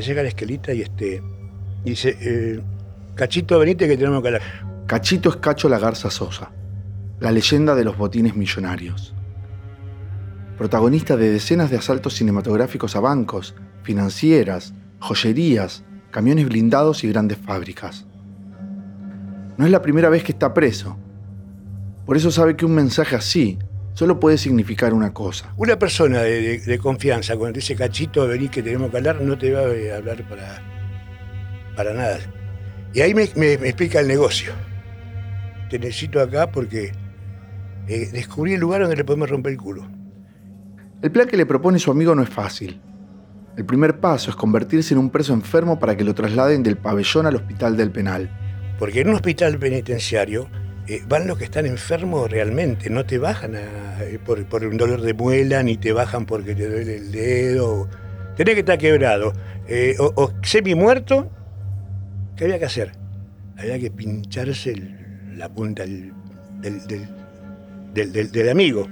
llega la esquelita y este. Dice, eh, Cachito, venite que tenemos que hablar. Cachito es Cacho la Garza Sosa, la leyenda de los botines millonarios. Protagonista de decenas de asaltos cinematográficos a bancos, financieras, joyerías, camiones blindados y grandes fábricas. No es la primera vez que está preso. Por eso sabe que un mensaje así solo puede significar una cosa. Una persona de, confianza, cuando te dice cachito, vení que tenemos que hablar, no te va a hablar para, para nada. Y ahí me, explica el negocio. Te necesito acá porque eh, descubrí el lugar donde le podemos romper el culo. El plan que le propone su amigo no es fácil. El primer paso es convertirse en un preso enfermo para que lo trasladen del pabellón al hospital del penal. Porque en un hospital penitenciario eh, van los que están enfermos realmente, no te bajan eh, por, un dolor de muela, ni te bajan porque te duele el dedo. Tenés que estar quebrado. Eh, o, semi muerto, ¿qué había que hacer? Había que pincharse la punta del, del amigo.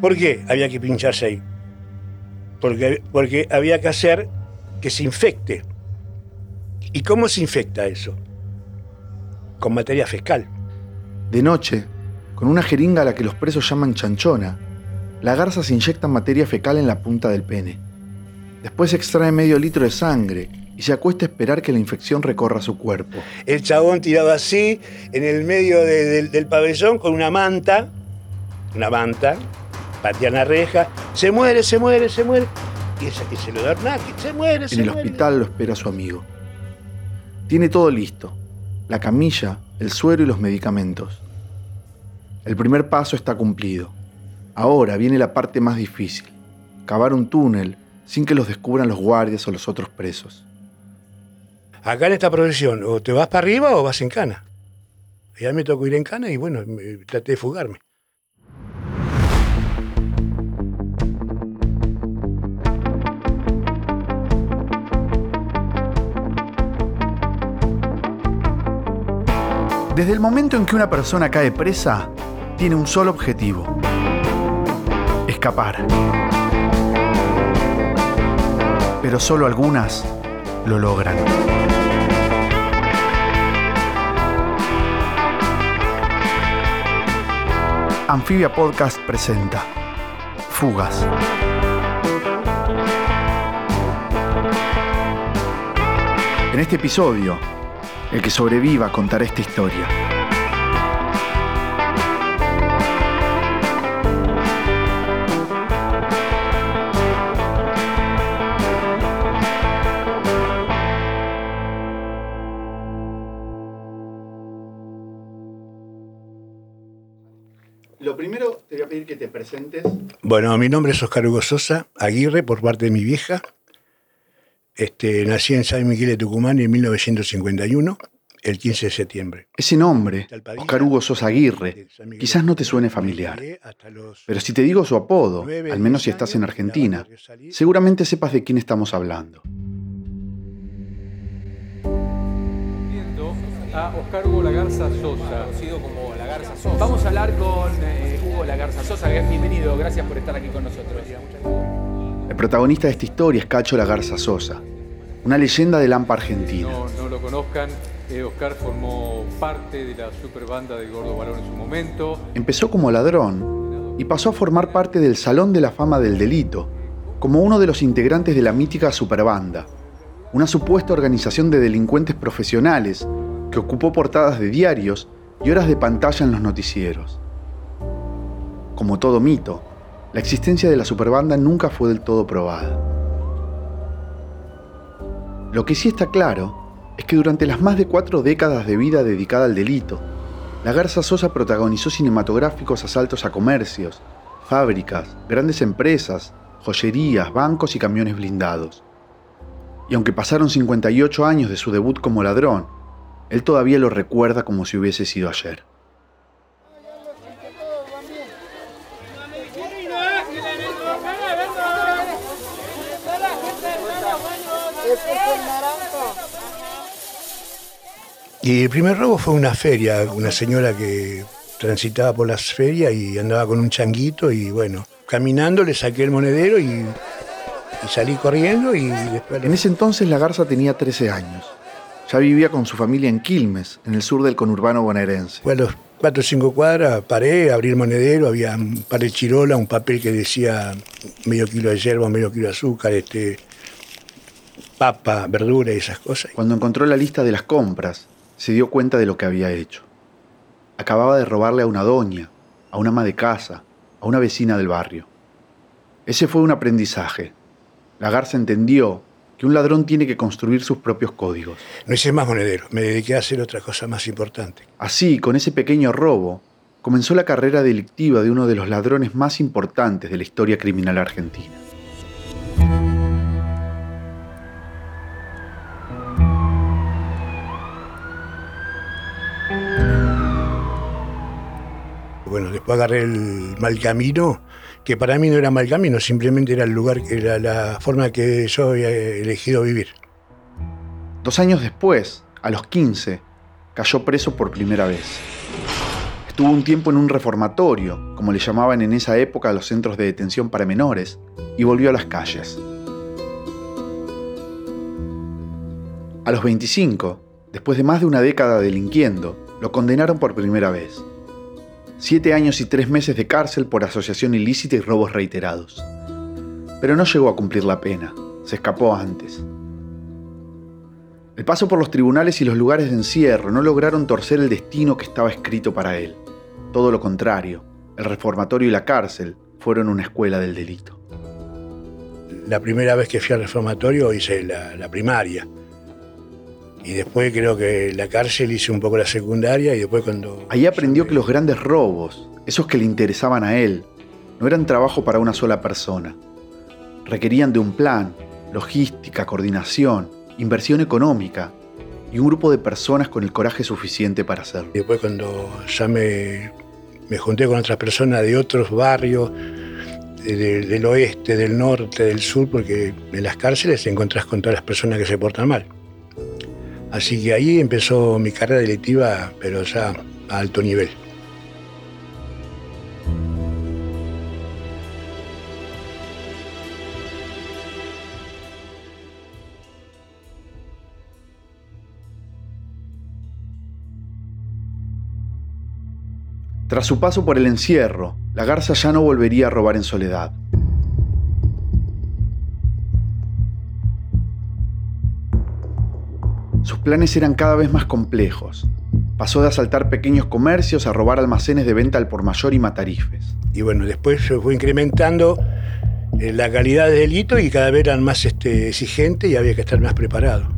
¿Por qué había que pincharse ahí? porque, había que hacer que se infecte. ¿Y cómo se infecta eso? Con materia fiscal. De noche, con una jeringa a la que los presos llaman chanchona, la garza se inyecta materia fecal en la punta del pene. Después extrae medio litro de sangre y se acuesta a esperar que la infección recorra su cuerpo. El chabón tirado así, en el medio del pabellón, con una manta, una manta, patean la reja, se muere, se muere, se muere. Y, y se lo da se muere, se En el hospital lo espera su amigo. Tiene todo listo. La camilla, el suero y los medicamentos. El primer paso está cumplido. Ahora viene la parte más difícil. Cavar un túnel sin que los descubran los guardias o los otros presos. Acá en esta profesión, o te vas para arriba o vas en cana. Ya me tocó ir en cana y bueno, traté de fugarme. Desde el momento en que una persona cae presa, tiene un solo objetivo. Escapar. Pero solo algunas lo logran. Anfibia Podcast presenta Fugas. En este episodio el que sobreviva a contar esta historia. Lo primero te voy a pedir que te presentes. Bueno, mi nombre es Oscar Hugo Sosa Aguirre por parte de mi vieja. Este, nací en San Miguel de Tucumán en 1951, el 15 de septiembre. Ese nombre, Oscar Hugo Sosa Aguirre, quizás no te suene familiar. Pero si te digo su apodo, al menos si estás en Argentina, seguramente sepas de quién estamos hablando. a Oscar Hugo Lagarza Sosa. como Lagarza Sosa. Vamos a hablar con eh, Hugo Lagarza Sosa. Bienvenido, gracias por estar aquí con nosotros. El protagonista de esta historia es Cacho La Garza Sosa, una leyenda del AMPA argentina. No, no lo conozcan, eh, Oscar formó parte de la superbanda de Gordo Balón en su momento. Empezó como ladrón y pasó a formar parte del Salón de la Fama del Delito, como uno de los integrantes de la mítica Superbanda, una supuesta organización de delincuentes profesionales que ocupó portadas de diarios y horas de pantalla en los noticieros. Como todo mito, la existencia de la superbanda nunca fue del todo probada. Lo que sí está claro es que durante las más de cuatro décadas de vida dedicada al delito, la Garza Sosa protagonizó cinematográficos asaltos a comercios, fábricas, grandes empresas, joyerías, bancos y camiones blindados. Y aunque pasaron 58 años de su debut como ladrón, él todavía lo recuerda como si hubiese sido ayer. Y el primer robo fue una feria, una señora que transitaba por las ferias y andaba con un changuito y bueno, caminando le saqué el monedero y, Y salí corriendo y después... En ese entonces la garza tenía 13 años. Ya vivía con su familia en Quilmes, en el sur del conurbano bonaerense. Fue a los cuatro o cinco cuadras, paré, abrí el monedero, había un par de chirola, un papel que decía medio kilo de yerba, medio kilo de azúcar, este, papa, verdura y esas cosas. Cuando encontró la lista de las compras, se dio cuenta de lo que había hecho. Acababa de robarle a una doña, a una ama de casa, a una vecina del barrio. Ese fue un aprendizaje. La garza entendió que un ladrón tiene que construir sus propios códigos. No hice más monedero, me dediqué a hacer otra cosa más importante. Así, con ese pequeño robo, comenzó la carrera delictiva de uno de los ladrones más importantes de la historia criminal argentina. Bueno, después agarré el mal camino, que para mí no era mal camino, simplemente era el lugar, era la forma que yo había elegido vivir. Dos años después, a los 15, cayó preso por primera vez. Estuvo un tiempo en un reformatorio, como le llamaban en esa época a los centros de detención para menores, y volvió a las calles. A los 25, después de más de una década delinquiendo, lo condenaron por primera vez. Siete años y tres meses de cárcel por asociación ilícita y robos reiterados. Pero no llegó a cumplir la pena, se escapó antes. El paso por los tribunales y los lugares de encierro no lograron torcer el destino que estaba escrito para él. Todo lo contrario, el reformatorio y la cárcel fueron una escuela del delito. La primera vez que fui al reformatorio hice la, la primaria. Y después creo que la cárcel hice un poco la secundaria y después cuando... Ahí aprendió que los grandes robos, esos que le interesaban a él, no eran trabajo para una sola persona. Requerían de un plan, logística, coordinación, inversión económica y un grupo de personas con el coraje suficiente para hacerlo. Y después cuando ya me, me junté con otras personas de otros barrios, de- de- del oeste, del norte, del sur, porque en las cárceles te encontrás con todas las personas que se portan mal. Así que ahí empezó mi carrera delictiva, pero ya a alto nivel. Tras su paso por el encierro, la garza ya no volvería a robar en soledad. Sus planes eran cada vez más complejos. Pasó de asaltar pequeños comercios a robar almacenes de venta al por mayor y matarifes. Y bueno, después se fue incrementando eh, la calidad de delito y cada vez eran más este, exigentes y había que estar más preparado.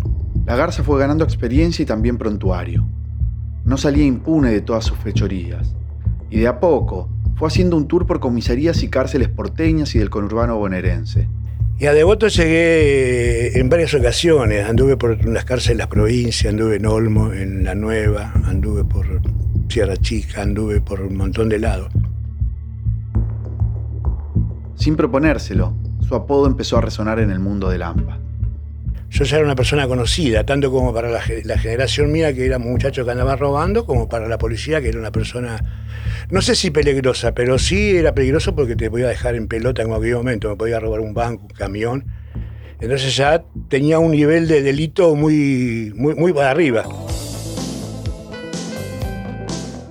La garza fue ganando experiencia y también prontuario. No salía impune de todas sus fechorías. Y de a poco fue haciendo un tour por comisarías y cárceles porteñas y del conurbano bonaerense. Y a Devoto llegué en varias ocasiones. Anduve por las cárceles de las provincias, anduve en Olmo, en La Nueva, anduve por Sierra Chica, anduve por un montón de lados. Sin proponérselo, su apodo empezó a resonar en el mundo del AMPA. Yo ya era una persona conocida, tanto como para la, ge- la generación mía, que era muchacho que andaba robando, como para la policía, que era una persona, no sé si peligrosa, pero sí era peligroso porque te podía dejar en pelota en cualquier momento, me podía robar un banco, un camión. Entonces ya tenía un nivel de delito muy, muy, muy para arriba.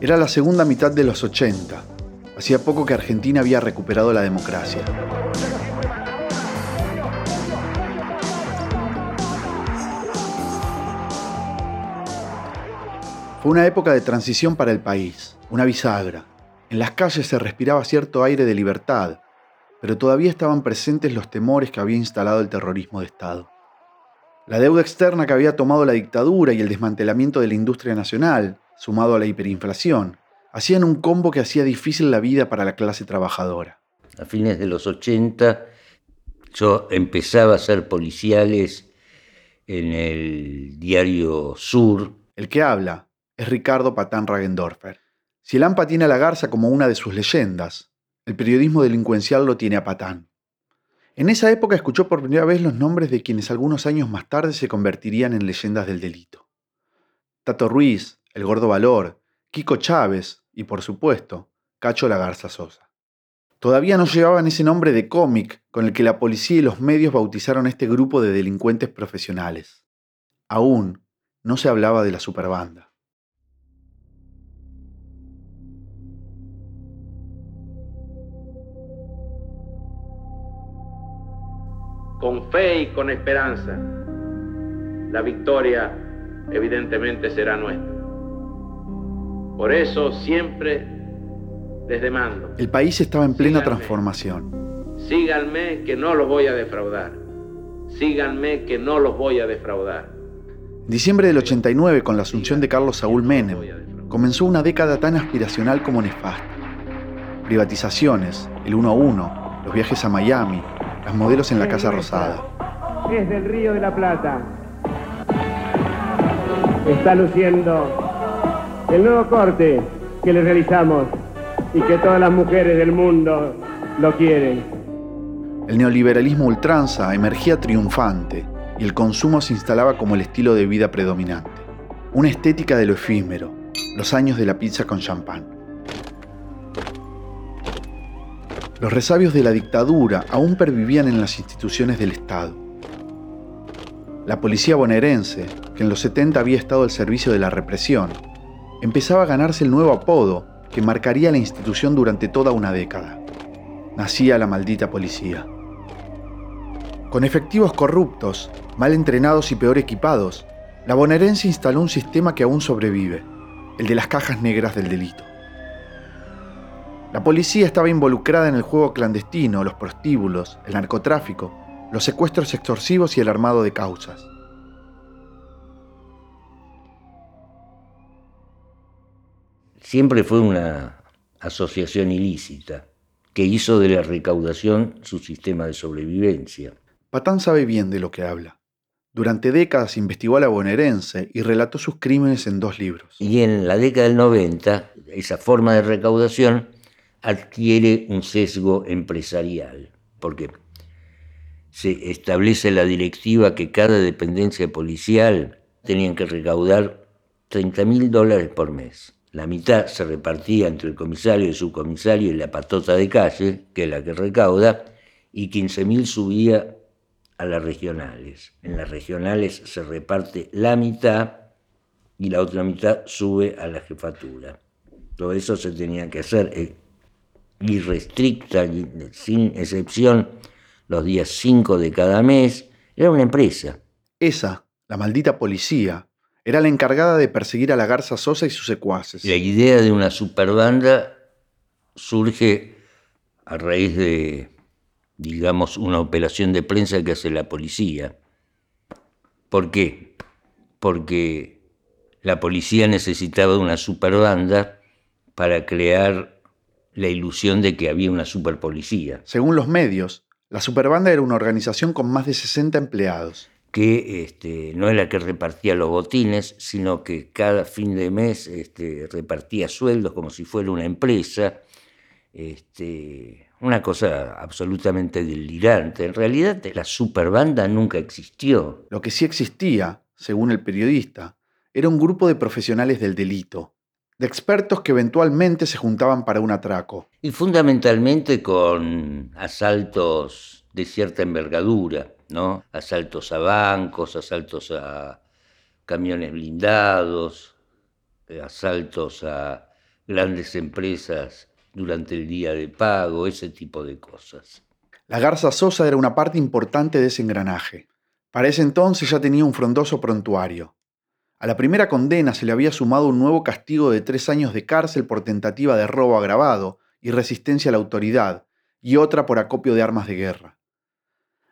Era la segunda mitad de los 80. Hacía poco que Argentina había recuperado la democracia. Fue una época de transición para el país, una bisagra. En las calles se respiraba cierto aire de libertad, pero todavía estaban presentes los temores que había instalado el terrorismo de Estado. La deuda externa que había tomado la dictadura y el desmantelamiento de la industria nacional, sumado a la hiperinflación, hacían un combo que hacía difícil la vida para la clase trabajadora. A fines de los 80 yo empezaba a hacer policiales en el diario Sur. El que habla es Ricardo Patán Ragendorfer. Si el AMPA tiene a la Garza como una de sus leyendas, el periodismo delincuencial lo tiene a Patán. En esa época escuchó por primera vez los nombres de quienes algunos años más tarde se convertirían en leyendas del delito. Tato Ruiz, El Gordo Valor, Kiko Chávez y, por supuesto, Cacho La Garza Sosa. Todavía no llevaban ese nombre de cómic con el que la policía y los medios bautizaron este grupo de delincuentes profesionales. Aún no se hablaba de la superbanda. Con fe y con esperanza, la victoria evidentemente será nuestra. Por eso siempre les demando. El país estaba en plena transformación. Síganme que no los voy a defraudar. Síganme que no los voy a defraudar. Diciembre del 89, con la asunción de Carlos Saúl Menem, comenzó una década tan aspiracional como nefasta. Privatizaciones, el uno a uno, los viajes a Miami, las modelos en la Casa Rosada. Es del Río de la Plata. Está luciendo el nuevo corte que le realizamos y que todas las mujeres del mundo lo quieren. El neoliberalismo ultranza emergía triunfante y el consumo se instalaba como el estilo de vida predominante. Una estética de lo efímero, los años de la pizza con champán. Los resabios de la dictadura aún pervivían en las instituciones del Estado. La policía bonaerense, que en los 70 había estado al servicio de la represión, empezaba a ganarse el nuevo apodo que marcaría la institución durante toda una década. Nacía la maldita policía. Con efectivos corruptos, mal entrenados y peor equipados, la bonaerense instaló un sistema que aún sobrevive, el de las cajas negras del delito. La policía estaba involucrada en el juego clandestino, los prostíbulos, el narcotráfico, los secuestros extorsivos y el armado de causas. Siempre fue una asociación ilícita que hizo de la recaudación su sistema de sobrevivencia. Patán sabe bien de lo que habla. Durante décadas investigó a la bonaerense y relató sus crímenes en dos libros. Y en la década del 90, esa forma de recaudación adquiere un sesgo empresarial, porque se establece la directiva que cada dependencia policial tenían que recaudar 30 mil dólares por mes. La mitad se repartía entre el comisario, el subcomisario y la patota de calle, que es la que recauda, y 15 mil subía a las regionales. En las regionales se reparte la mitad y la otra mitad sube a la jefatura. Todo eso se tenía que hacer eh, irrestricta, sin excepción, los días 5 de cada mes. Era una empresa. Esa, la maldita policía, era la encargada de perseguir a la Garza Sosa y sus secuaces. La idea de una superbanda surge a raíz de, digamos, una operación de prensa que hace la policía. ¿Por qué? Porque la policía necesitaba una superbanda para crear la ilusión de que había una superpolicía. Según los medios, la superbanda era una organización con más de 60 empleados. Que este, no era que repartía los botines, sino que cada fin de mes este, repartía sueldos como si fuera una empresa. Este, una cosa absolutamente delirante. En realidad la superbanda nunca existió. Lo que sí existía, según el periodista, era un grupo de profesionales del delito, de expertos que eventualmente se juntaban para un atraco. Y fundamentalmente con asaltos de cierta envergadura, ¿no? Asaltos a bancos, asaltos a camiones blindados, eh, asaltos a grandes empresas durante el día de pago, ese tipo de cosas. La Garza Sosa era una parte importante de ese engranaje. Para ese entonces ya tenía un frondoso prontuario. A la primera condena se le había sumado un nuevo castigo de tres años de cárcel por tentativa de robo agravado y resistencia a la autoridad, y otra por acopio de armas de guerra.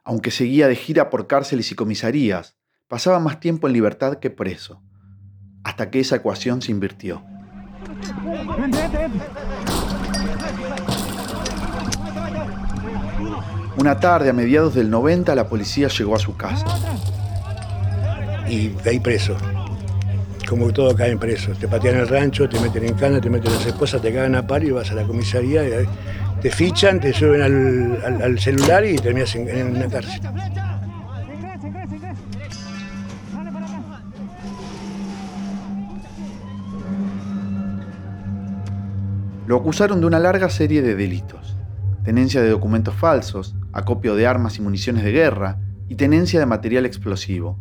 Aunque seguía de gira por cárceles y comisarías, pasaba más tiempo en libertad que preso, hasta que esa ecuación se invirtió. Una tarde, a mediados del 90, la policía llegó a su casa. Y de ahí preso. Como todo caen preso. Te patean el rancho, te meten en cana, te meten las esposas, te cagan a paro y vas a la comisaría. Te fichan, te suben al, celular y terminas en, en una cárcel. Lo acusaron de una larga serie de delitos tenencia de documentos falsos, acopio de armas y municiones de guerra y tenencia de material explosivo.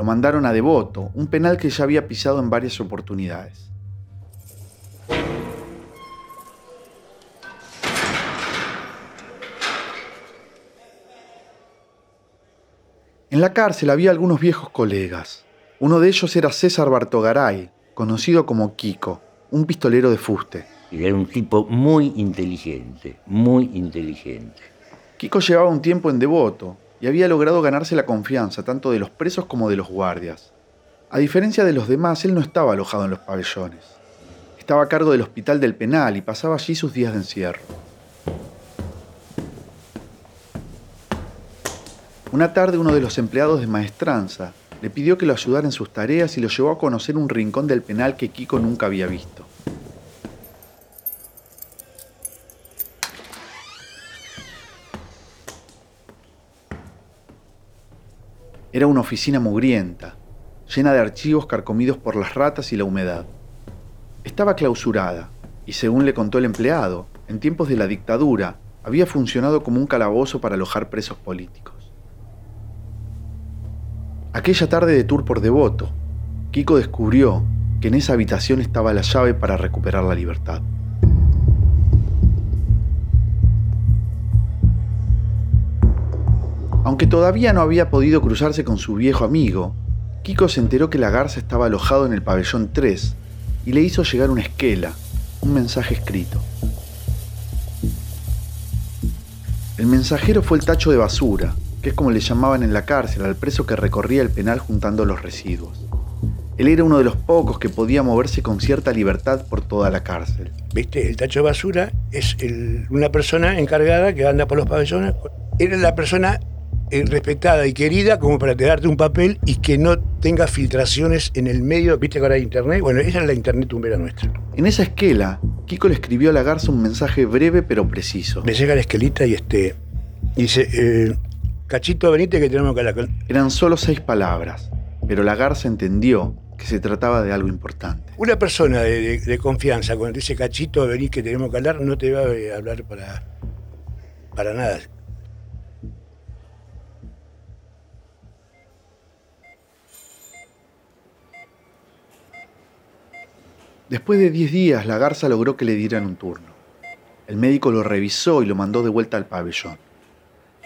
Lo mandaron a Devoto, un penal que ya había pisado en varias oportunidades. En la cárcel había algunos viejos colegas. Uno de ellos era César Bartogaray, conocido como Kiko, un pistolero de fuste. Era un tipo muy inteligente, muy inteligente. Kiko llevaba un tiempo en Devoto y había logrado ganarse la confianza tanto de los presos como de los guardias. A diferencia de los demás, él no estaba alojado en los pabellones. Estaba a cargo del hospital del penal y pasaba allí sus días de encierro. Una tarde uno de los empleados de maestranza le pidió que lo ayudara en sus tareas y lo llevó a conocer un rincón del penal que Kiko nunca había visto. Era una oficina mugrienta, llena de archivos carcomidos por las ratas y la humedad. Estaba clausurada y, según le contó el empleado, en tiempos de la dictadura había funcionado como un calabozo para alojar presos políticos. Aquella tarde de tour por Devoto, Kiko descubrió que en esa habitación estaba la llave para recuperar la libertad. Aunque todavía no había podido cruzarse con su viejo amigo, Kiko se enteró que la garza estaba alojado en el pabellón 3 y le hizo llegar una esquela, un mensaje escrito. El mensajero fue el tacho de basura, que es como le llamaban en la cárcel al preso que recorría el penal juntando los residuos. Él era uno de los pocos que podía moverse con cierta libertad por toda la cárcel. ¿Viste? El tacho de basura es una persona encargada que anda por los pabellones. Era la persona respetada y querida como para te darte un papel y que no tenga filtraciones en el medio. ¿Viste que ahora hay internet? Bueno, esa es la internet tumbera nuestra. En esa esquela, Kiko le escribió a la garza un mensaje breve pero preciso. Me llega la esquelita y este. Dice. Eh, Cachito, venite que tenemos que hablar Eran solo seis palabras, pero la garza entendió que se trataba de algo importante. Una persona de, confianza, cuando dice Cachito, venís que tenemos que hablar, no te va a hablar para, para nada. Después de diez días, la garza logró que le dieran un turno. El médico lo revisó y lo mandó de vuelta al pabellón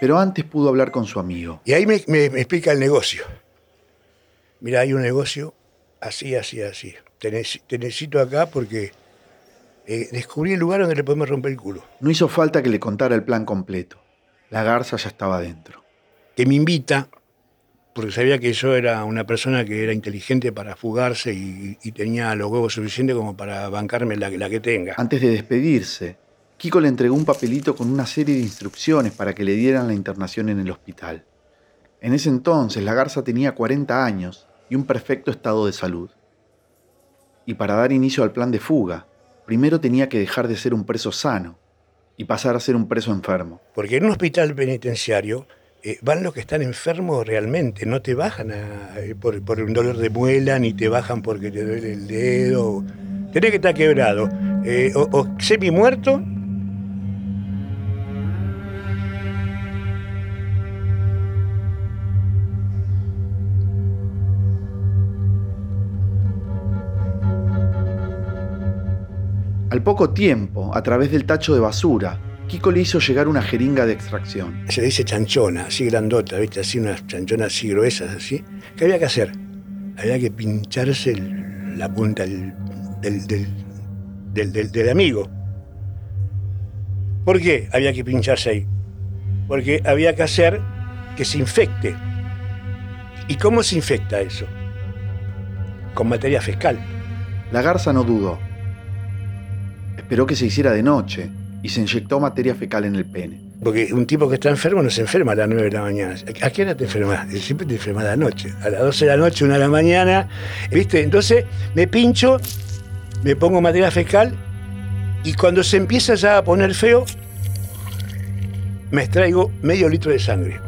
pero antes pudo hablar con su amigo. Y ahí me, explica el negocio. Mira, hay un negocio así, así, así. Te, necesito acá porque eh, descubrí el lugar donde le podemos romper el culo. No hizo falta que le contara el plan completo. La garza ya estaba dentro. Que me invita, porque sabía que yo era una persona que era inteligente para fugarse y, tenía los huevos suficientes como para bancarme la, la que tenga. Antes de despedirse, Kiko le entregó un papelito con una serie de instrucciones para que le dieran la internación en el hospital. En ese entonces la garza tenía 40 años y un perfecto estado de salud. Y para dar inicio al plan de fuga, primero tenía que dejar de ser un preso sano y pasar a ser un preso enfermo. Porque en un hospital penitenciario eh, van los que están enfermos realmente, no te bajan eh, por, un dolor de muela, ni te bajan porque te duele el dedo. Tenés que estar quebrado, eh, o, o semi muerto Al poco tiempo, a través del tacho de basura, Kiko le hizo llegar una jeringa de extracción. Se dice chanchona, así grandota, ¿viste? Así unas chanchonas así gruesas, así. ¿Qué había que hacer? Había que pincharse la punta del, del, amigo. ¿Por qué había que pincharse ahí? Porque había que hacer que se infecte. ¿Y cómo se infecta eso? Con materia fiscal. La garza no dudó Esperó que se hiciera de noche y se inyectó materia fecal en el pene. Porque un tipo que está enfermo no se enferma a las 9 de la mañana. ¿A qué hora te enfermas? Siempre te enfermas a la noche. A las 12 de la noche, 1 de la mañana. ¿Viste? Entonces me pincho, me pongo materia fecal y cuando se empieza ya a poner feo, me extraigo medio litro de sangre.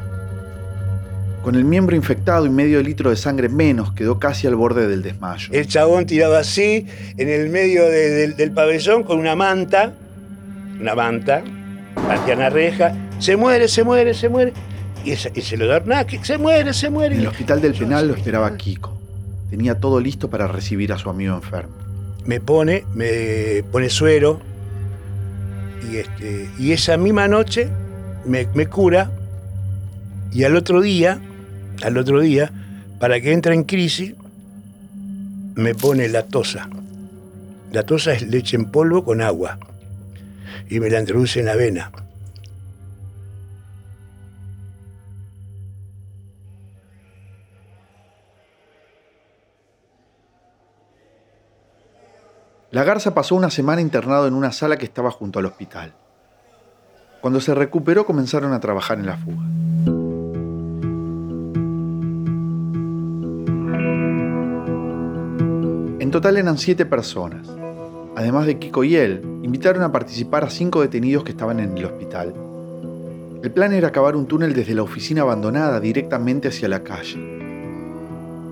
Con el miembro infectado y medio litro de sangre menos, quedó casi al borde del desmayo. El chabón tirado así, en el medio del pabellón, con una manta, una manta, patean la reja, se muere, se muere, se muere. Y, ese- y se lo da se muere, se muere. En el hospital del penal lo esperaba Kiko. Tenía todo listo para recibir a su amigo enfermo. me pone, me pone suero y, este, y esa misma noche me, me cura y al otro día, al otro día, para que entre en crisis, me pone la tosa. La tosa es leche en polvo con agua y me la introduce en la vena. La Garza pasó una semana internado en una sala que estaba junto al hospital. Cuando se recuperó comenzaron a trabajar en la fuga. En total eran siete personas. Además de Kiko y él, invitaron a participar a cinco detenidos que estaban en el hospital. El plan era cavar un túnel desde la oficina abandonada directamente hacia la calle.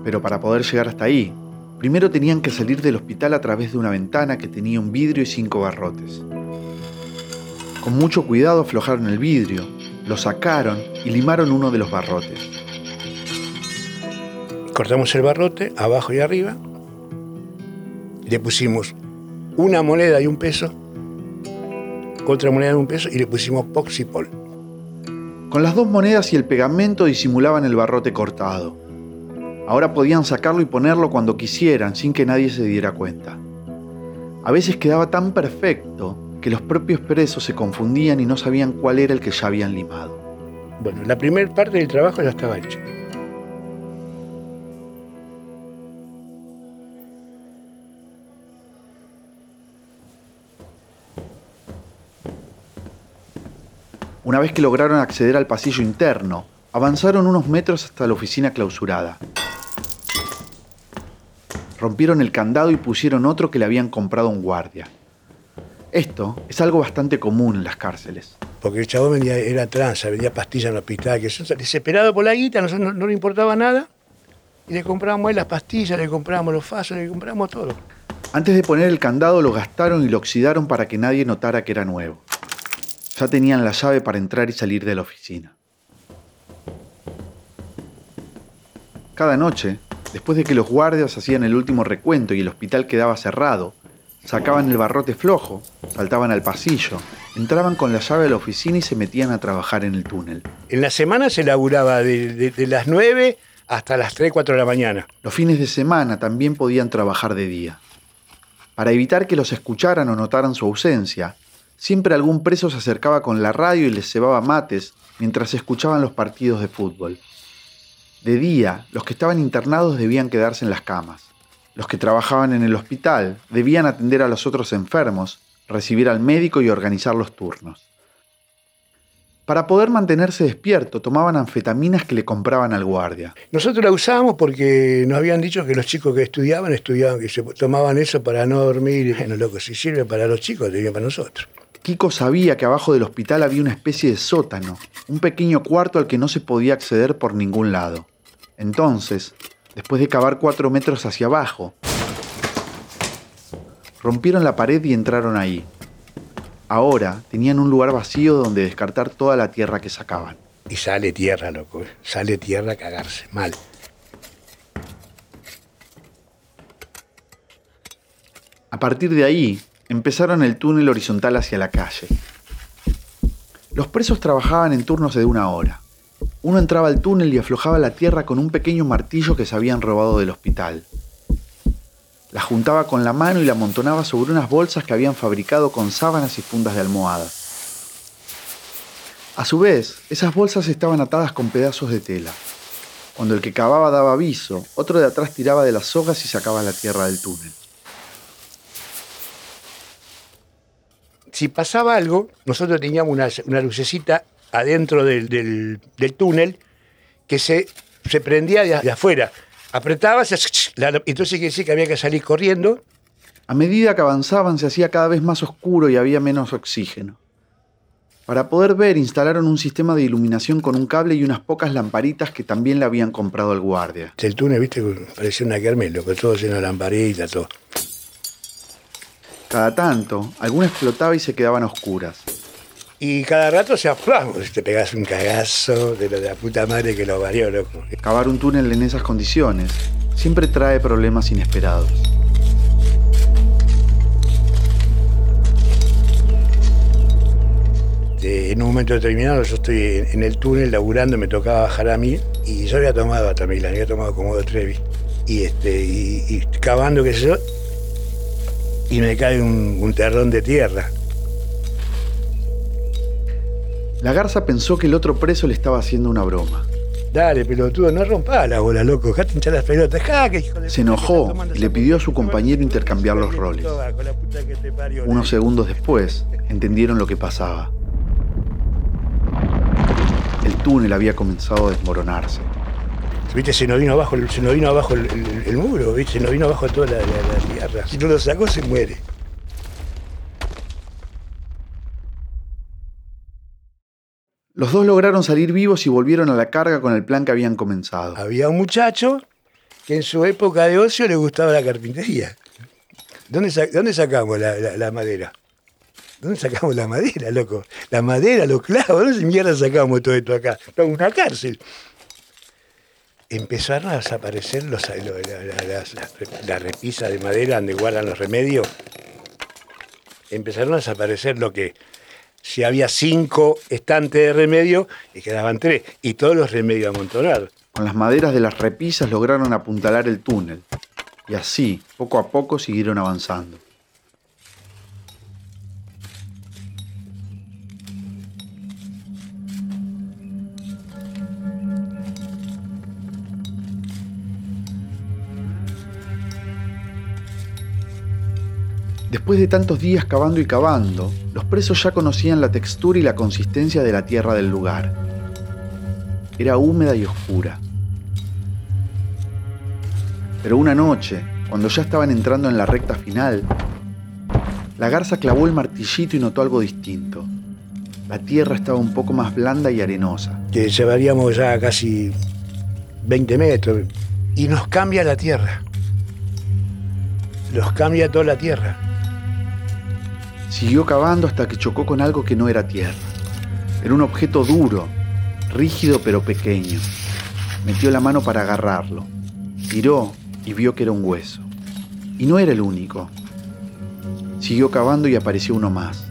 Pero para poder llegar hasta ahí, primero tenían que salir del hospital a través de una ventana que tenía un vidrio y cinco barrotes. Con mucho cuidado aflojaron el vidrio, lo sacaron y limaron uno de los barrotes. Cortamos el barrote, abajo y arriba. Le pusimos una moneda y un peso, otra moneda y un peso, y le pusimos Poxipol. Con las dos monedas y el pegamento disimulaban el barrote cortado. Ahora podían sacarlo y ponerlo cuando quisieran sin que nadie se diera cuenta. A veces quedaba tan perfecto que los propios presos se confundían y no sabían cuál era el que ya habían limado. Bueno, la primera parte del trabajo ya estaba hecha. Una vez que lograron acceder al pasillo interno, avanzaron unos metros hasta la oficina clausurada. Rompieron el candado y pusieron otro que le habían comprado a un guardia. Esto es algo bastante común en las cárceles. Porque el chabón venía, era tranza, vendía pastillas en el hospital, que desesperado por la guita, a nosotros no, no le importaba nada. Y le comprábamos a él las pastillas, le comprábamos los fasos, le comprábamos todo. Antes de poner el candado lo gastaron y lo oxidaron para que nadie notara que era nuevo. Ya tenían la llave para entrar y salir de la oficina. Cada noche, después de que los guardias hacían el último recuento y el hospital quedaba cerrado, sacaban el barrote flojo, saltaban al pasillo, entraban con la llave a la oficina y se metían a trabajar en el túnel. En la semana se laburaba de, de- de las 9 hasta las 3, 4 de la mañana. Los fines de semana también podían trabajar de día. Para evitar que los escucharan o notaran su ausencia, siempre algún preso se acercaba con la radio y les cebaba mates mientras escuchaban los partidos de fútbol. De día, los que estaban internados debían quedarse en las camas. Los que trabajaban en el hospital debían atender a los otros enfermos, recibir al médico y organizar los turnos. Para poder mantenerse despierto, tomaban anfetaminas que le compraban al guardia. Nosotros la usábamos porque nos habían dicho que los chicos que estudiaban, estudiaban, que se tomaban eso para no dormir. Bueno, loco, si sirve para los chicos, sirve para nosotros. Kiko sabía que abajo del hospital había una especie de sótano, un pequeño cuarto al que no se podía acceder por ningún lado. Entonces, después de cavar cuatro metros hacia abajo, rompieron la pared y entraron ahí. Ahora tenían un lugar vacío donde descartar toda la tierra que sacaban. Y sale tierra, loco. eh. Sale tierra a cagarse. Mal. A partir de ahí, empezaron el túnel horizontal hacia la calle. Los presos trabajaban en turnos de una hora. Uno entraba al túnel y aflojaba la tierra con un pequeño martillo que se habían robado del hospital. La juntaba con la mano y la amontonaba sobre unas bolsas que habían fabricado con sábanas y fundas de almohadas. A su vez, esas bolsas estaban atadas con pedazos de tela. Cuando el que cavaba daba aviso, otro de atrás tiraba de las sogas y sacaba la tierra del túnel. Si pasaba algo, nosotros teníamos una, una lucecita adentro del, del- del túnel que se, se prendía de, de afuera. Apretabas, entonces quiere decir que había que salir corriendo. A medida que avanzaban se hacía cada vez más oscuro y había menos oxígeno. Para poder ver instalaron un sistema de iluminación con un cable y unas pocas lamparitas que también le habían comprado al guardia. El túnel, viste, parecía una kermés, loco, todo lleno de lamparitas, todo. Cada tanto, alguna explotaba y se quedaban a oscuras. Y cada rato se aplaude, te pegas un cagazo de lo de la puta madre que lo varió, loco. Cavar un túnel en esas condiciones siempre trae problemas inesperados. En un momento determinado yo estoy en el túnel laburando, me tocaba bajar a mí y yo había tomado a Tamila, había tomado como dos Trevi. Y, este, y, cavando, qué sé yo, y me cae un, un terrón de tierra. La garza pensó que el otro preso le estaba haciendo una broma. Dale, pelotudo, no rompa la bola, loco. Dejate hinchar las pelotas. Se enojó y le pidió a su compañero intercambiar los roles. Unos segundos después, entendieron lo que pasaba. El túnel había comenzado a desmoronarse. ¿Viste? Se nos vino abajo, se nos vino abajo el, muro, ¿viste? Se nos vino abajo toda la, tierra. Si no lo sacó, se muere. Los dos lograron salir vivos y volvieron a la carga con el plan que habían comenzado. Había un muchacho que en su época de ocio le gustaba la carpintería. ¿Dónde, dónde sacamos la madera? ¿Dónde sacamos la madera, loco? La madera, los clavos, ¿dónde mierda sacamos todo esto acá? Estamos en una cárcel. Empezaron a desaparecer los, la, de madera donde guardan los remedios. Empezaron a desaparecer lo que si había cinco estantes de remedio y quedaban tres, y todos los remedios amontonados. Con las maderas de las repisas lograron apuntalar el túnel, y así, poco a poco, siguieron avanzando. Después de tantos días cavando y cavando, los presos ya conocían la textura y la consistencia de la tierra del lugar. Era húmeda y oscura. Pero una noche, cuando ya estaban entrando en la recta final, la garza clavó el martillito y notó algo distinto. La tierra estaba un poco más blanda y arenosa. Que llevaríamos ya casi 20 metros. Y nos cambia la tierra. Nos cambia toda la tierra. Siguió cavando hasta que chocó con algo que no era tierra. Era un objeto duro, rígido pero pequeño. Metió la mano para agarrarlo. Tiró y vio que era un hueso. Y no era el único. Siguió cavando y apareció uno más.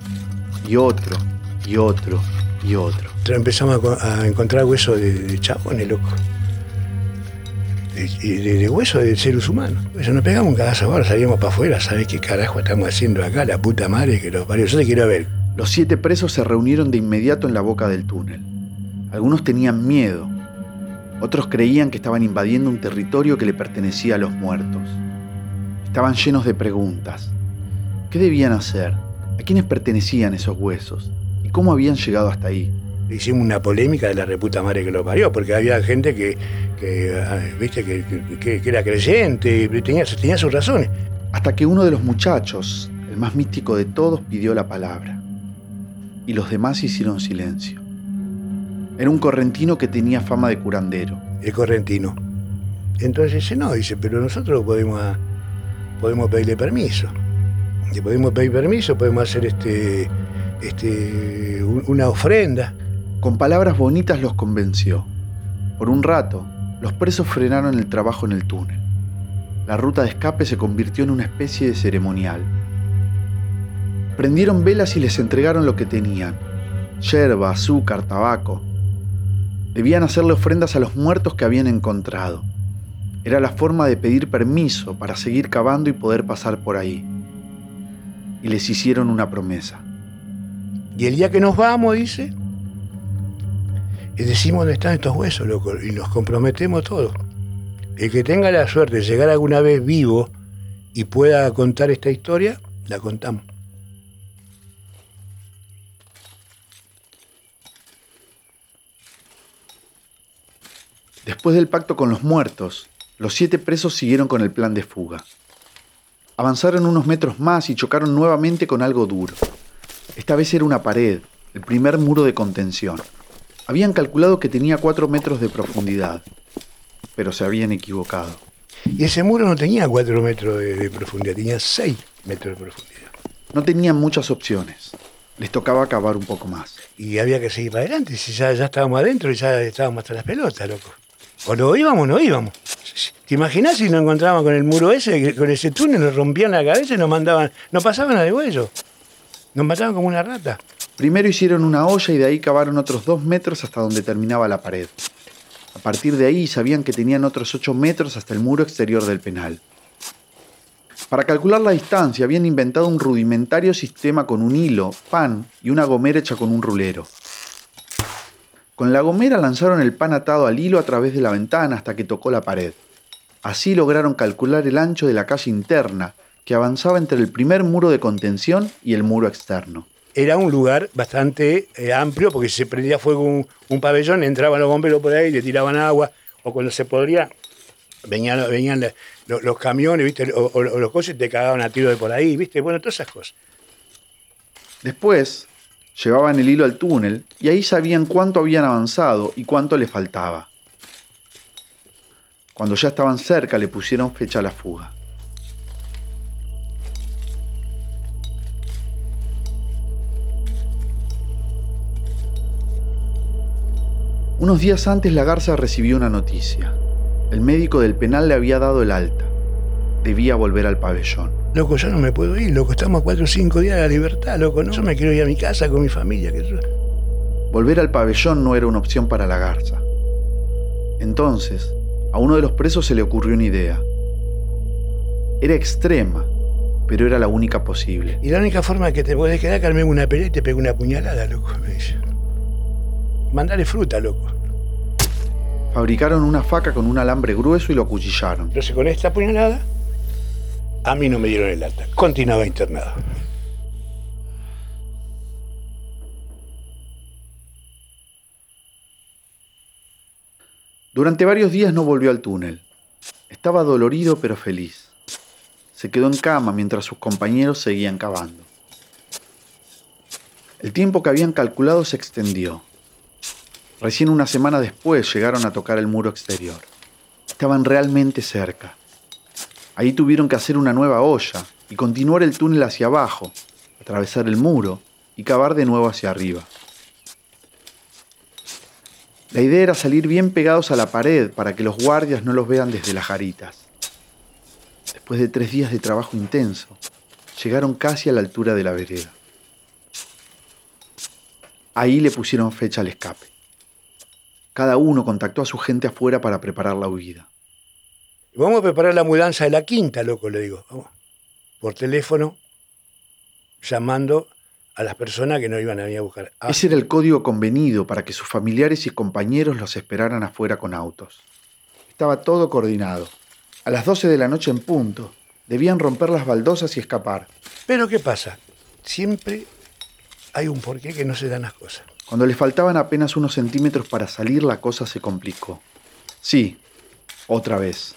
Y otro, y otro, y otro. Empezamos a, encontrar huesos de, de chabones, loco de, de, hueso de seres humanos. Eso nos pegamos un cagazo ahora, salíamos para afuera, ¿sabes qué carajo estamos haciendo acá? La puta madre que los parió. Yo te quiero ver. Los siete presos se reunieron de inmediato en la boca del túnel. Algunos tenían miedo, otros creían que estaban invadiendo un territorio que le pertenecía a los muertos. Estaban llenos de preguntas. ¿Qué debían hacer? ¿A quiénes pertenecían esos huesos? ¿Y cómo habían llegado hasta ahí? Hicimos una polémica de la reputa madre que lo parió, porque había gente que, ah, viste, que, era creyente, y tenía, tenía sus razones. Hasta que uno de los muchachos, el más místico de todos, pidió la palabra. Y los demás hicieron silencio. Era un correntino que tenía fama de curandero. El correntino. Entonces dice, no, dice, pero nosotros podemos, podemos pedirle permiso. Y podemos pedir permiso, podemos hacer este, este, una ofrenda. Con palabras bonitas los convenció. Por un rato, los presos frenaron el trabajo en el túnel. La ruta de escape se convirtió en una especie de ceremonial. Prendieron velas y les entregaron lo que tenían. Yerba, azúcar, tabaco. Debían hacerle ofrendas a los muertos que habían encontrado. Era la forma de pedir permiso para seguir cavando y poder pasar por ahí. Y les hicieron una promesa. Y el día que nos vamos, dice, y decimos dónde están estos huesos, loco, y nos comprometemos todos. El que tenga la suerte de llegar alguna vez vivo y pueda contar esta historia, la contamos. Después del pacto con los muertos, los siete presos siguieron con el plan de fuga. Avanzaron unos metros más y chocaron nuevamente con algo duro. Esta vez era una pared, el primer muro de contención. Habían calculado que tenía 4 metros de profundidad, pero se habían equivocado. Y ese muro no tenía 4 metros de, profundidad, tenía 6 metros de profundidad. No tenían muchas opciones. Les tocaba cavar un poco más. Y había que seguir para adelante. Si ya, ya estábamos adentro y ya estábamos hasta las pelotas, loco. O no íbamos o no íbamos. ¿Te imaginas si nos encontrábamos con el muro ese, con ese túnel, nos rompían la cabeza y nos mandaban, nos pasaban a de huello? Nos mataban como una rata. Primero hicieron una olla y de ahí cavaron otros dos metros hasta donde terminaba la pared. A partir de ahí sabían que tenían otros ocho metros hasta el muro exterior del penal. Para calcular la distancia habían inventado un rudimentario sistema con un hilo, pan y una gomera hecha con un rulero. Con la gomera lanzaron el pan atado al hilo a través de la ventana hasta que tocó la pared. Así lograron calcular el ancho de la calle interna, que avanzaba entre el primer muro de contención y el muro externo era un lugar bastante eh, amplio porque si se prendía fuego un, pabellón, entraban los bomberos por ahí, le tiraban agua, o cuando se podría, venían, venían los, camiones, ¿viste? O, los coches te cagaban a tiro de por ahí, ¿viste? Bueno, todas esas cosas. Después, llevaban el hilo al túnel y ahí sabían cuánto habían avanzado y cuánto les faltaba. Cuando ya estaban cerca le pusieron fecha a la fuga. Unos días antes la Garza recibió una noticia. El médico del penal le había dado el alta. Debía volver al pabellón. Loco, yo no me puedo ir, loco. Estamos a cuatro o cinco días de la libertad, loco. No, yo me quiero ir a mi casa con mi familia. Volver al pabellón no era una opción para la Garza. Entonces, a uno de los presos se le ocurrió una idea. Era extrema, pero era la única posible. Y la única forma que te puedes quedar que una pelea y te pegue una puñalada, loco, me dice. Mandale fruta, loco. Fabricaron una faca con un alambre grueso y lo acuchillaron. Entonces con esta puñalada, a mí no me dieron el alta. Continuaba internado. Durante varios días no volvió al túnel. Estaba dolorido pero feliz. Se quedó en cama mientras sus compañeros seguían cavando. El tiempo que habían calculado se extendió. Recién una semana después llegaron a tocar el muro exterior. Estaban realmente cerca. Ahí tuvieron que hacer una nueva olla y continuar el túnel hacia abajo, atravesar el muro y cavar de nuevo hacia arriba. La idea era salir bien pegados a la pared para que los guardias no los vean desde las jaritas. Después de tres días de trabajo intenso, llegaron casi a la altura de la vereda. Ahí le pusieron fecha al escape. Cada uno contactó a su gente afuera para preparar la huida. Vamos a preparar la mudanza de la quinta, loco, le digo. Por teléfono, llamando a las personas que no iban a venir a buscar. Ah. Ese era el código convenido para que sus familiares y compañeros los esperaran afuera con autos. Estaba todo coordinado. A las 12 de la noche en punto, debían romper las baldosas y escapar. Pero ¿qué pasa? Siempre hay un porqué que no se dan las cosas. Cuando le faltaban apenas unos centímetros para salir, la cosa se complicó. Sí, otra vez.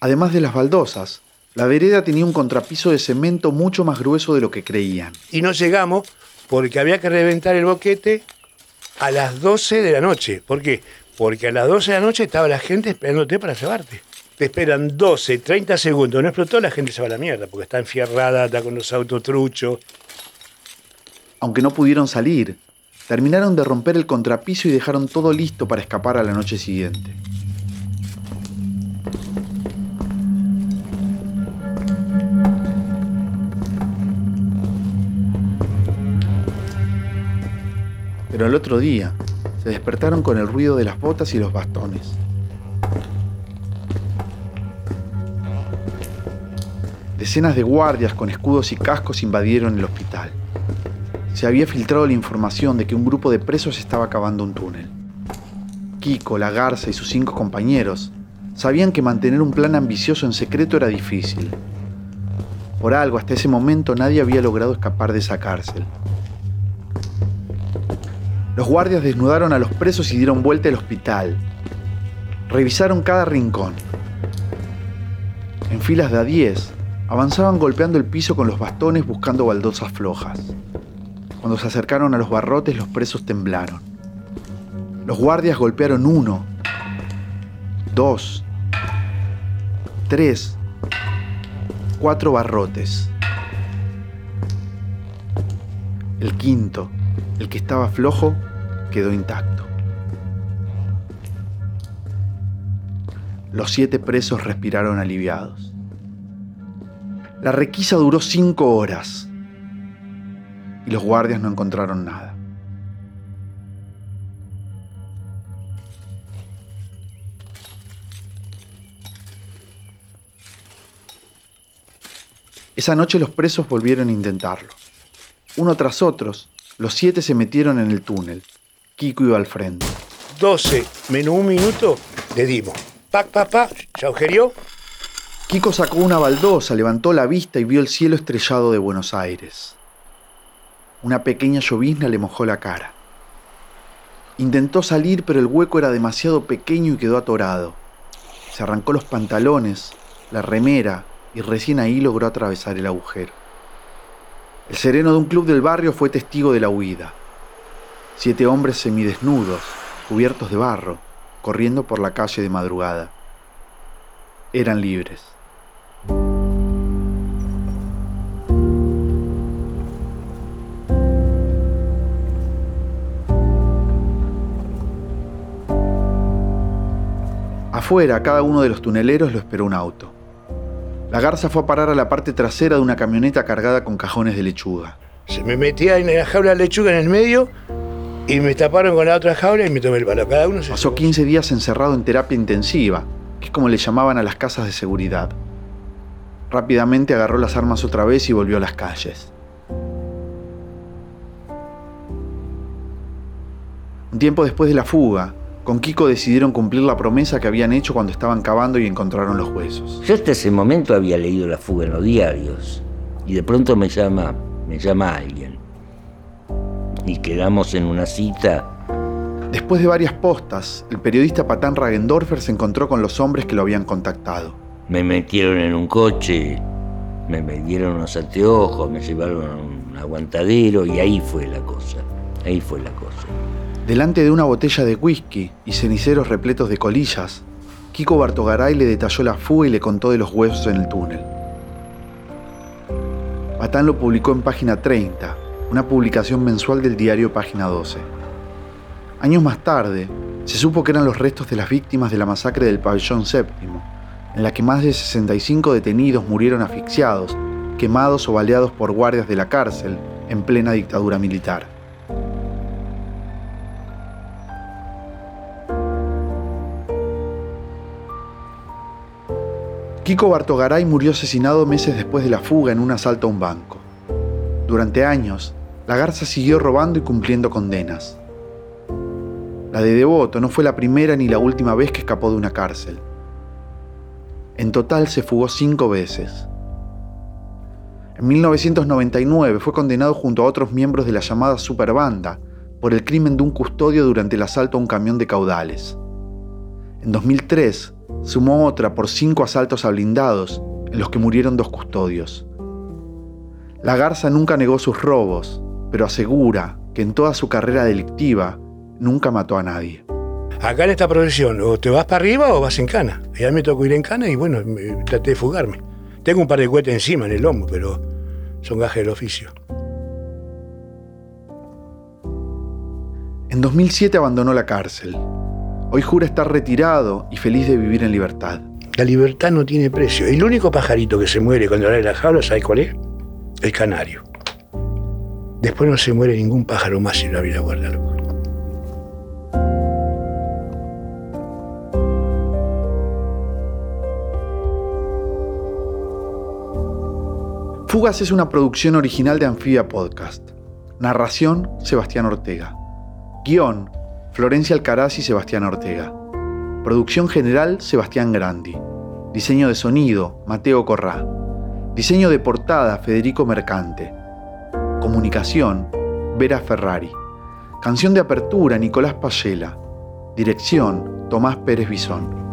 Además de las baldosas, la vereda tenía un contrapiso de cemento mucho más grueso de lo que creían. Y no llegamos porque había que reventar el boquete a las 12 de la noche. ¿Por qué? Porque a las 12 de la noche estaba la gente esperándote para llevarte. Te esperan 12, 30 segundos, no explotó, la gente se va a la mierda, porque está enfierrada, está con los autos truchos, aunque no pudieron salir, terminaron de romper el contrapiso y dejaron todo listo para escapar a la noche siguiente. Pero el otro día se despertaron con el ruido de las botas y los bastones. Decenas de guardias con escudos y cascos invadieron el hospital se había filtrado la información de que un grupo de presos estaba cavando un túnel. Kiko, la Garza y sus cinco compañeros sabían que mantener un plan ambicioso en secreto era difícil. Por algo, hasta ese momento nadie había logrado escapar de esa cárcel. Los guardias desnudaron a los presos y dieron vuelta al hospital. Revisaron cada rincón. En filas de a 10, avanzaban golpeando el piso con los bastones buscando baldosas flojas. Cuando se acercaron a los barrotes, los presos temblaron. Los guardias golpearon uno, dos, tres, cuatro barrotes. El quinto, el que estaba flojo, quedó intacto. Los siete presos respiraron aliviados. La requisa duró cinco horas y los guardias no encontraron nada. Esa noche los presos volvieron a intentarlo. Uno tras otros, los siete se metieron en el túnel. Kiko iba al frente. 12 menos un minuto, le dimos. Pac, pac, pac, ¿se agujerió? Kiko sacó una baldosa, levantó la vista y vio el cielo estrellado de Buenos Aires. Una pequeña llovizna le mojó la cara. Intentó salir, pero el hueco era demasiado pequeño y quedó atorado. Se arrancó los pantalones, la remera y recién ahí logró atravesar el agujero. El sereno de un club del barrio fue testigo de la huida. Siete hombres semidesnudos, cubiertos de barro, corriendo por la calle de madrugada. Eran libres. Afuera, cada uno de los tuneleros lo esperó un auto. La garza fue a parar a la parte trasera de una camioneta cargada con cajones de lechuga. Se me metía en la jaula de lechuga en el medio y me taparon con la otra jaula y me tomé el palo. Cada uno se Pasó 15 días encerrado en terapia intensiva, que es como le llamaban a las casas de seguridad. Rápidamente agarró las armas otra vez y volvió a las calles. Un tiempo después de la fuga, con Kiko decidieron cumplir la promesa que habían hecho cuando estaban cavando y encontraron los huesos. Yo hasta ese momento había leído la fuga en los diarios y de pronto me llama, me llama alguien. Y quedamos en una cita. Después de varias postas, el periodista Patán Ragendorfer se encontró con los hombres que lo habían contactado. Me metieron en un coche, me, me dieron unos anteojos, me llevaron a un aguantadero y ahí fue la cosa. Ahí fue la cosa. Delante de una botella de whisky y ceniceros repletos de colillas, Kiko Bartogaray le detalló la fuga y le contó de los huesos en el túnel. Patán lo publicó en página 30, una publicación mensual del diario Página 12. Años más tarde, se supo que eran los restos de las víctimas de la masacre del pabellón séptimo, en la que más de 65 detenidos murieron asfixiados, quemados o baleados por guardias de la cárcel en plena dictadura militar. Kiko Bartogaray murió asesinado meses después de la fuga en un asalto a un banco. Durante años, la Garza siguió robando y cumpliendo condenas. La de Devoto no fue la primera ni la última vez que escapó de una cárcel. En total se fugó cinco veces. En 1999 fue condenado junto a otros miembros de la llamada Superbanda por el crimen de un custodio durante el asalto a un camión de caudales. En 2003 sumó otra por cinco asaltos a blindados, en los que murieron dos custodios. La Garza nunca negó sus robos, pero asegura que en toda su carrera delictiva nunca mató a nadie. Acá en esta profesión, o te vas para arriba o vas en cana. Y a mí me tocó ir en cana y bueno, traté de fugarme. Tengo un par de cohetes encima en el lomo, pero son gajes del oficio. En 2007 abandonó la cárcel. Hoy jura estar retirado y feliz de vivir en libertad. La libertad no tiene precio. El único pajarito que se muere cuando abre la jaula, ¿sabes cuál es? El canario. Después no se muere ningún pájaro más si no abre la guarda, loco. Fugas es una producción original de Anfibia Podcast. Narración, Sebastián Ortega. Guión, Florencia Alcaraz y Sebastián Ortega. Producción general, Sebastián Grandi. Diseño de sonido, Mateo Corrá. Diseño de portada, Federico Mercante. Comunicación, Vera Ferrari. Canción de apertura, Nicolás Payela. Dirección, Tomás Pérez Bisón.